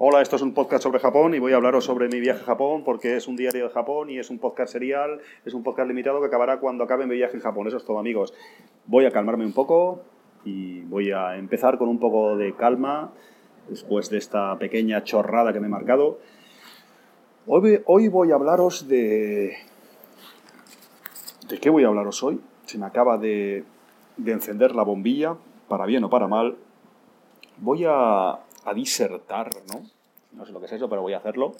Hola, esto es un podcast sobre Japón y voy a hablaros sobre mi viaje a Japón porque es un diario de Japón y es un podcast serial, es un podcast limitado que acabará cuando acabe mi viaje en Japón. Eso es todo, amigos. Voy a calmarme un poco y voy a empezar con un poco de calma después de esta pequeña chorrada que me he marcado. Hoy, hoy voy a hablaros de... ¿De qué voy a hablaros hoy? Se me acaba de, de encender la bombilla, para bien o para mal. Voy a a disertar, ¿no? No sé lo que es eso, pero voy a hacerlo.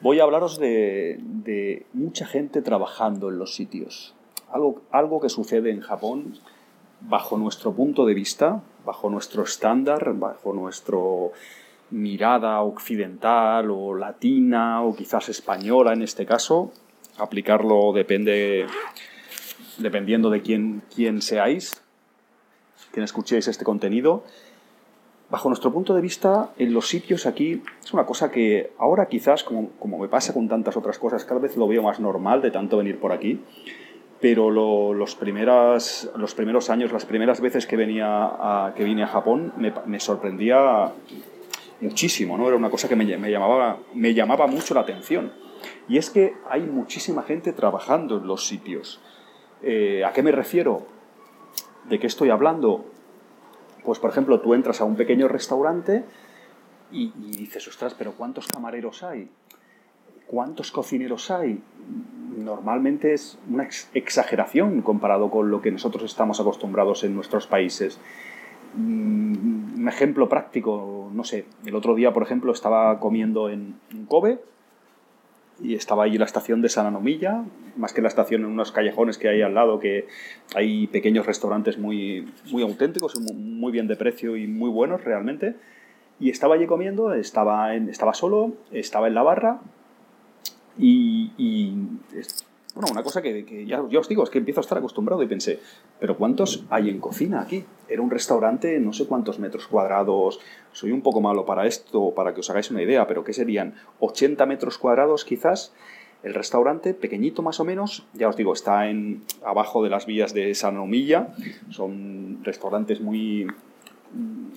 Voy a hablaros de, mucha gente trabajando en los sitios. Algo, algo que sucede en Japón bajo nuestro punto de vista, bajo nuestro estándar, bajo nuestra mirada occidental o latina o quizás española en este caso. Aplicarlo depende dependiendo de quién, quién seáis, quién escuchéis este contenido bajo nuestro punto de vista, en los sitios aquí es una cosa que ahora quizás, como, como me pasa con tantas otras cosas, cada vez lo veo más normal de tanto venir por aquí. Pero los, primeras, los primeros años, las primeras veces que, venía a, que vine a Japón, me, me, sorprendía muchísimo, ¿no? Era una cosa que me, me, llamaba, me llamaba mucho la atención. Y es que hay muchísima gente trabajando en los sitios. Eh, ¿A qué me refiero? ¿De qué estoy hablando? Pues, por ejemplo, tú entras a un pequeño restaurante y, dices, ostras, pero ¿cuántos camareros hay? ¿Cuántos cocineros hay? Normalmente es una exageración comparado con lo que nosotros estamos acostumbrados en nuestros países. Mm, un ejemplo práctico, no sé, el otro día, por ejemplo, estaba comiendo en Kobe y estaba allí la estación de Sananomilla, más que la estación en unos callejones que hay al lado, que hay pequeños restaurantes muy, muy auténticos, muy bien de precio y muy buenos realmente. Y estaba allí comiendo, estaba, estaba solo, estaba en la barra y bueno, una cosa que, ya, os digo, es que empiezo a estar acostumbrado y pensé, pero ¿cuántos hay en cocina aquí? Era un restaurante, no sé cuántos metros cuadrados, soy un poco malo para esto, para que os hagáis una idea, pero ¿qué serían? 80 metros cuadrados quizás. El restaurante, pequeñito más o menos, ya os digo, está en, abajo de las vías de Sanomilla, son restaurantes muy,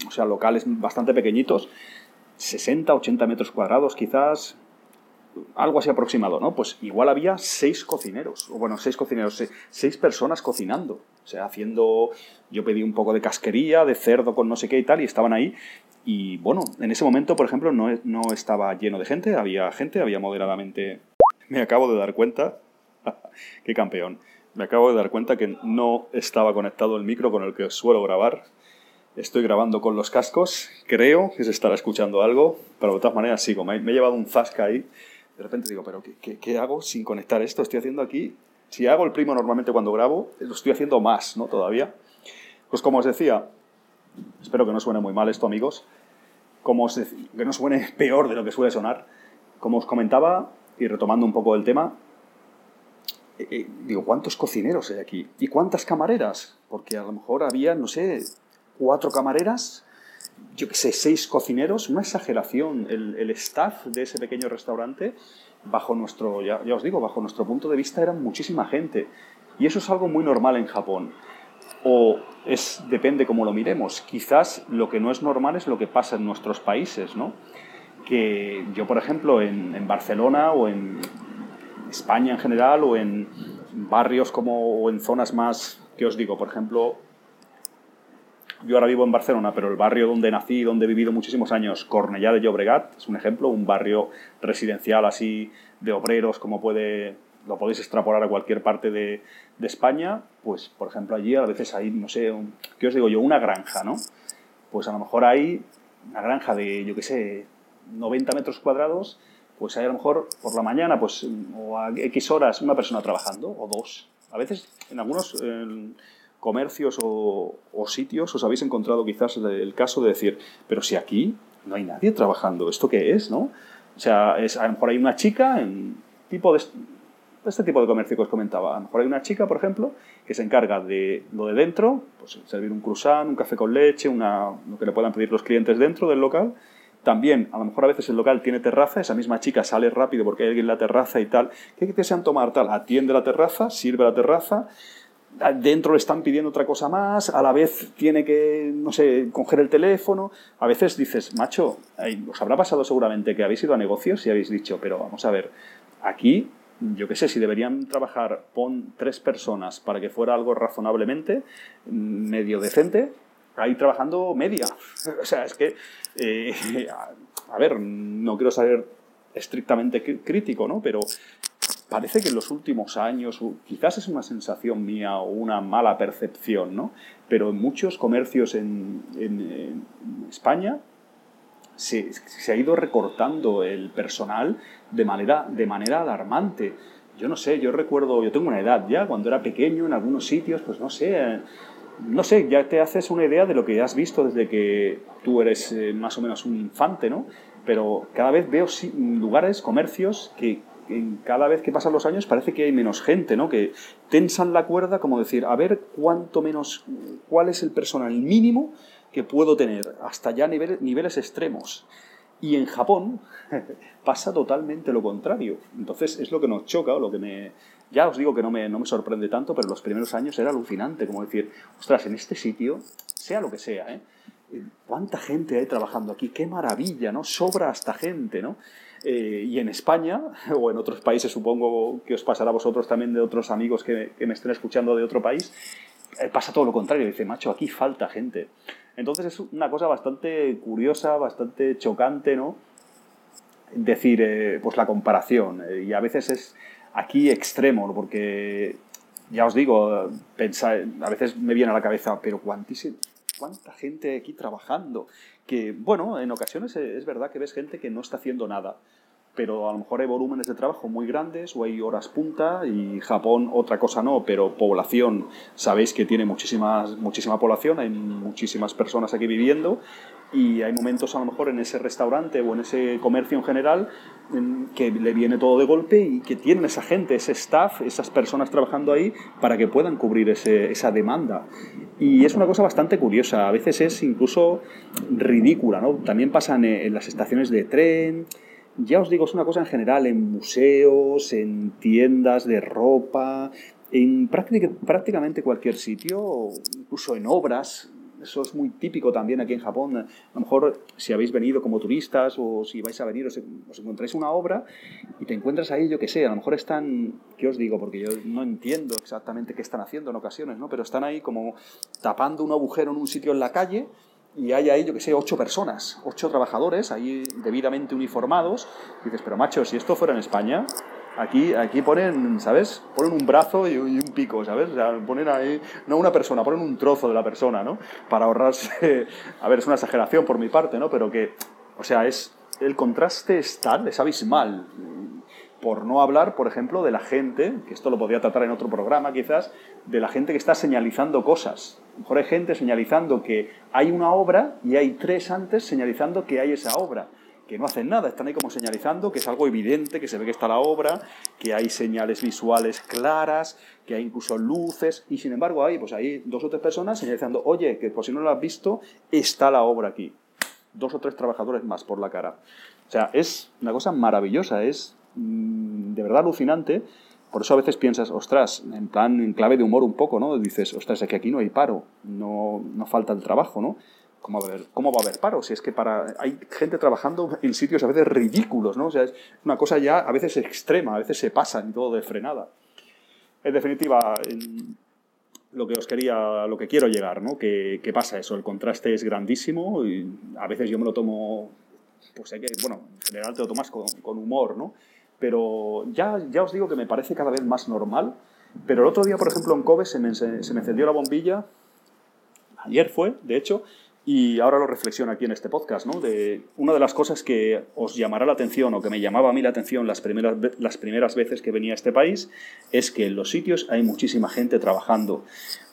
o sea, locales bastante pequeñitos, 60, 80 metros cuadrados quizás, algo así aproximado, ¿no? Pues igual había seis cocineros, o bueno, seis cocineros, seis, personas cocinando, o sea, haciendo, yo pedí un poco de casquería, de cerdo con no sé qué y tal, y estaban ahí, y bueno, en ese momento, por ejemplo, no, no estaba lleno de gente, había gente, había moderadamente... Me acabo de dar cuenta, qué campeón, me acabo de dar cuenta que no estaba conectado el micro con el que suelo grabar, Estoy grabando con los cascos, creo que se estará escuchando algo, pero de todas maneras sigo. Me, he llevado un zasca ahí de repente digo, pero ¿qué, hago sin conectar esto? Estoy haciendo aquí... Si hago el primo normalmente cuando grabo, lo estoy haciendo más, ¿no? Todavía. Pues como os decía, espero que no suene muy mal esto, amigos, como os que no suene peor de lo que suele sonar. Como os comentaba, y retomando un poco el tema, eh, eh, digo, ¿cuántos cocineros hay aquí? ¿Y cuántas camareras? Porque a lo mejor había, no sé, cuatro camareras yo qué sé, seis cocineros, una exageración. El, staff de ese pequeño restaurante, bajo nuestro, ya, os digo, bajo nuestro punto de vista, eran muchísima gente. Y eso es algo muy normal en Japón. O es, depende cómo lo miremos. Quizás lo que no es normal es lo que pasa en nuestros países, ¿no? Que yo, por ejemplo, en, en Barcelona o en España en general o en barrios como o en zonas más, que os digo, por ejemplo, yo ahora vivo en Barcelona, pero el barrio donde nací, donde he vivido muchísimos años, Cornellá de Llobregat, es un ejemplo, un barrio residencial así de obreros como puede, lo podéis extrapolar a cualquier parte de, de España, pues por ejemplo allí a veces hay, no sé, ¿qué os digo yo? Una granja, ¿no? Pues a lo mejor hay una granja de, yo qué sé, 90 metros cuadrados, pues hay a lo mejor por la mañana, pues, o a X horas, una persona trabajando, o dos. A veces, en algunos, comercios o, sitios os habéis encontrado quizás el caso de decir, pero si aquí no hay nadie trabajando, ¿esto qué es? ¿no? O sea, es, a lo mejor hay una chica en tipo de este tipo de comercio que os comentaba. A lo mejor hay una chica, por ejemplo, que se encarga de lo de dentro, pues servir un croissant, un café con leche, una, lo que le puedan pedir los clientes dentro del local. También, a lo mejor a veces el local tiene terraza, esa misma chica sale rápido porque hay alguien en la terraza y tal. ¿Qué desean tomar? Tal, atiende la terraza, sirve la terraza, dentro le están pidiendo otra cosa más, a la vez tiene que, no sé, coger el teléfono. A veces dices, macho, os habrá pasado seguramente que habéis ido a negocios y habéis dicho, pero vamos a ver, aquí, yo qué sé, si deberían trabajar, pon tres personas para que fuera algo razonablemente medio decente, ahí trabajando media. o sea, es que, eh, a ver, no quiero ser estrictamente crítico, ¿no? Pero parece que en los últimos años, quizás es una sensación mía o una mala percepción, ¿no? Pero en muchos comercios en, España se, ha ido recortando el personal de manera, de manera alarmante. Yo no sé, yo recuerdo, yo tengo una edad ya, cuando era pequeño en algunos sitios, pues no sé, no sé, ya te haces una idea de lo que has visto desde que tú eres eh, más o menos un infante, ¿no? Pero cada vez veo lugares, comercios que, cada vez que pasan los años parece que hay menos gente, ¿no? Que tensan la cuerda como decir, a ver cuánto menos, cuál es el personal mínimo que puedo tener, hasta ya niveles, niveles extremos. Y en Japón pasa totalmente lo contrario. Entonces es lo que nos choca, o lo que me... Ya os digo que no me, no me sorprende tanto, pero los primeros años era alucinante, como decir, ostras, en este sitio, sea lo que sea, ¿eh? ¿Cuánta gente hay trabajando aquí? ¡Qué maravilla! ¿no? Sobra hasta gente, ¿no? Eh, y en España, o en otros países, supongo que os pasará a vosotros también de otros amigos que, me estén escuchando de otro país, eh, pasa todo lo contrario. Dice, macho, aquí falta gente. Entonces es una cosa bastante curiosa, bastante chocante, ¿no? Decir, eh, pues la comparación. y a veces es aquí extremo, porque ya os digo, pensar, a veces me viene a la cabeza, pero cuántísimo cuánta gente aquí trabajando, que bueno, en ocasiones es verdad que ves gente que no está haciendo nada, pero a lo mejor hay volúmenes de trabajo muy grandes o hay horas punta y Japón otra cosa no, pero población, sabéis que tiene muchísimas, muchísima población, hay muchísimas personas aquí viviendo y hay momentos a lo mejor en ese restaurante o en ese comercio en general que le viene todo de golpe y que tienen esa gente, ese staff, esas personas trabajando ahí para que puedan cubrir ese, esa demanda. Y es una cosa bastante curiosa, a veces es incluso ridícula, ¿no? También pasan en las estaciones de tren, ya os digo, es una cosa en general, en museos, en tiendas de ropa, en prácticamente cualquier sitio, incluso en obras. Eso es muy típico también aquí en Japón. A lo mejor si habéis venido como turistas o si vais a venir os, encontráis una obra y te encuentras ahí, yo qué sé, a lo mejor están, ¿qué os digo? Porque yo no entiendo exactamente qué están haciendo en ocasiones, ¿no? Pero están ahí como tapando un agujero en un sitio en la calle y hay ahí, yo que sé, ocho personas, ocho trabajadores ahí debidamente uniformados. Y dices, pero macho, si esto fuera en España, aquí, aquí ponen, ¿sabes? Ponen un brazo y, un pico, ¿sabes? O sea, ponen ahí, no una persona, ponen un trozo de la persona, ¿no? Para ahorrarse, a ver, es una exageración por mi parte, ¿no? Pero que, o sea, es, el contraste es tal, es abismal. Por no hablar, por ejemplo, de la gente, que esto lo podría tratar en otro programa quizás, de la gente que está señalizando cosas. A lo mejor hay gente señalizando que hay una obra y hay tres antes señalizando que hay esa obra que no hacen nada, están ahí como señalizando que es algo evidente, que se ve que está la obra, que hay señales visuales claras, que hay incluso luces, y sin embargo hay, pues hay dos o tres personas señalizando, oye, que por si no lo has visto, está la obra aquí. Dos o tres trabajadores más por la cara. O sea, es una cosa maravillosa, es Mm, de verdad alucinante. Por eso a veces piensas, ostras, en plan, en clave de humor un poco, ¿no? Dices, ostras, es que aquí no hay paro, no, no falta el trabajo, ¿no? ¿Cómo va, a haber, ¿Cómo va a haber paro? Si es que para, hay gente trabajando en sitios a veces ridículos, ¿no? O sea, es una cosa ya a veces extrema, a veces se pasa en todo de frenada. En definitiva, lo que os quería, lo que quiero llegar, ¿no? ¿Qué, ¿Qué, pasa eso? El contraste es grandísimo y a veces yo me lo tomo, pues hay que, bueno, en general te lo tomas con, con humor, ¿no? Pero ya, ya os digo que me parece cada vez más normal. Pero el otro día, por ejemplo, en Kobe se me, se me encendió la bombilla, ayer fue, de hecho, y ahora lo reflexiono aquí en este podcast, ¿no? De una de las cosas que os llamará la atención o que me llamaba a mí la atención las primeras, las primeras veces que venía a este país es que en los sitios hay muchísima gente trabajando.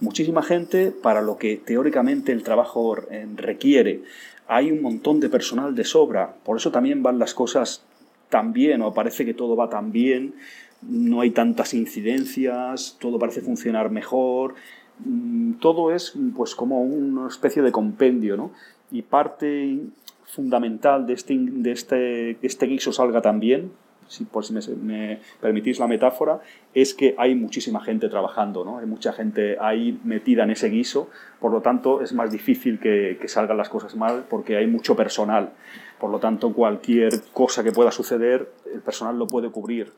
Muchísima gente para lo que teóricamente el trabajo requiere. Hay un montón de personal de sobra. Por eso también van las cosas tan bien o parece que todo va tan bien, no hay tantas incidencias, todo parece funcionar mejor, mm, todo es pues como una especie de compendio, ¿no? Y parte fundamental de este, de este, que este guiso salga tan bien, si, por si me, permitís la metáfora, es que hay muchísima gente trabajando, ¿no? Hay mucha gente ahí metida en ese guiso, por lo tanto es más difícil que, que salgan las cosas mal porque hay mucho personal. Por lo tanto, cualquier cosa que pueda suceder, el personal lo puede cubrir.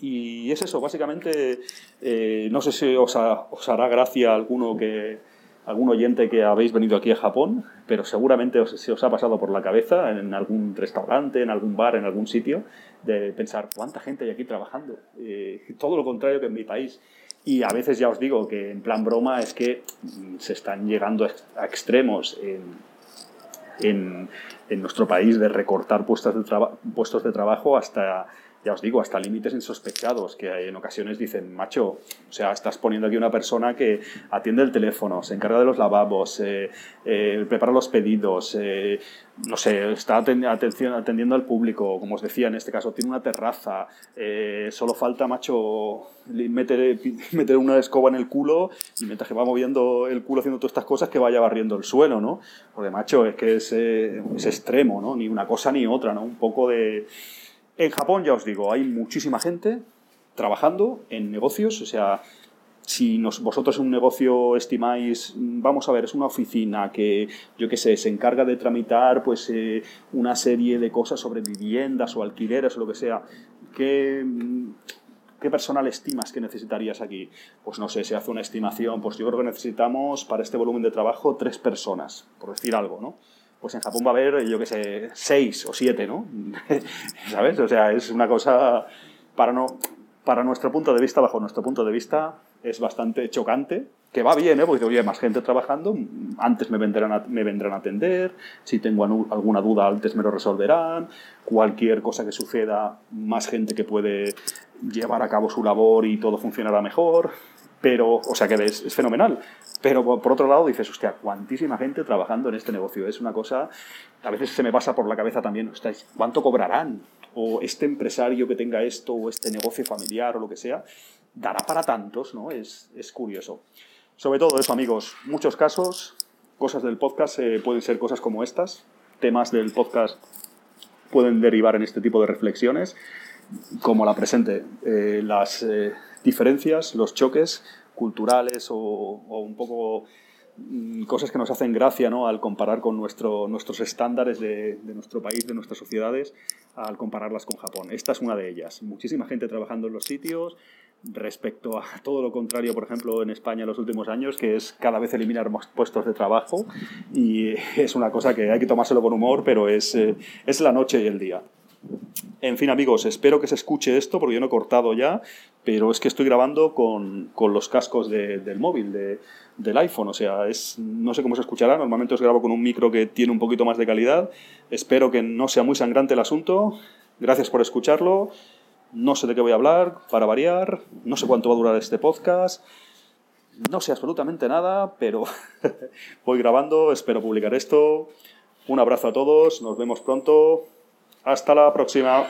Y es eso, básicamente, eh, no sé si os, os, hará gracia alguno que, algún oyente que habéis venido aquí a Japón, pero seguramente os, se os ha pasado por la cabeza en algún restaurante, en algún bar, en algún sitio, de pensar, ¿cuánta gente hay aquí trabajando? Eh, todo lo contrario que en mi país. Y a veces ya os digo que en plan broma es que se están llegando a extremos en, en, en nuestro país de recortar puestos de, puestos de trabajo hasta ya os digo, hasta límites insospechados, que en ocasiones dicen, macho, o sea, estás poniendo aquí una persona que atiende el teléfono, se encarga de los lavabos, eh, eh, prepara los pedidos, eh, no sé, está atendiendo al público, como os decía, en este caso tiene una terraza, solo falta, macho, meter, meter una escoba en el culo y mientras que va moviendo el culo haciendo todas estas cosas, que vaya barriendo el suelo, ¿no? Porque, macho, es que es, es extremo, ¿no? Ni una cosa ni otra, ¿no? Un poco de en Japón, ya os digo, hay muchísima gente trabajando en negocios, o sea, si vosotros en un negocio estimáis, vamos a ver, es una oficina que, yo qué sé, se encarga de tramitar pues eh, una serie de cosas sobre viviendas o alquileres o lo que sea, ¿qué, ¿qué personal estimas que necesitarías aquí? Pues no sé, se hace una estimación, pues yo creo que necesitamos para este volumen de trabajo tres personas, por decir algo, ¿no? Pues en Japón va a haber, yo qué sé, seis o siete, ¿no? ¿Sabes? O sea, es una cosa, para, no, para nuestro punto de vista, bajo nuestro punto de vista, es bastante chocante, que va bien, ¿eh? Porque oye, más gente trabajando, antes me vendrán a, me vendrán a atender, si tengo alguna duda antes me lo resolverán, cualquier cosa que suceda, más gente que puede llevar a cabo su labor y todo funcionará mejor, pero, o sea que es, es fenomenal. Pero por otro lado dices, hostia, cuantísima gente trabajando en este negocio. Es una cosa, a veces se me pasa por la cabeza también, hostia, ¿cuánto cobrarán? O este empresario que tenga esto, o este negocio familiar, o lo que sea, dará para tantos, ¿no? Es, es curioso. Sobre todo eso, amigos, muchos casos, cosas del podcast eh, pueden ser cosas como estas, temas del podcast pueden derivar en este tipo de reflexiones, como la presente, eh, las eh, diferencias, los choques culturales o, un poco mm, cosas que nos hacen gracia ¿no? al comparar con nuestro, nuestros estándares de, de, nuestro país, de nuestras sociedades, al compararlas con Japón. Esta es una de ellas. Muchísima gente trabajando en los sitios respecto a todo lo contrario, por ejemplo, en España en los últimos años, que es cada vez eliminar más puestos de trabajo y es una cosa que hay que tomárselo con humor, pero es, eh, es la noche y el día. En fin, amigos, espero que se escuche esto porque yo no he cortado ya, pero es que estoy grabando con, con los cascos de, del móvil, de, del iPhone. O sea, es, no sé cómo se escuchará. Normalmente os grabo con un micro que tiene un poquito más de calidad. Espero que no sea muy sangrante el asunto. Gracias por escucharlo. No sé de qué voy a hablar, para variar. No sé cuánto va a durar este podcast. No sé absolutamente nada, pero voy grabando. Espero publicar esto. Un abrazo a todos. Nos vemos pronto. Hasta la próxima.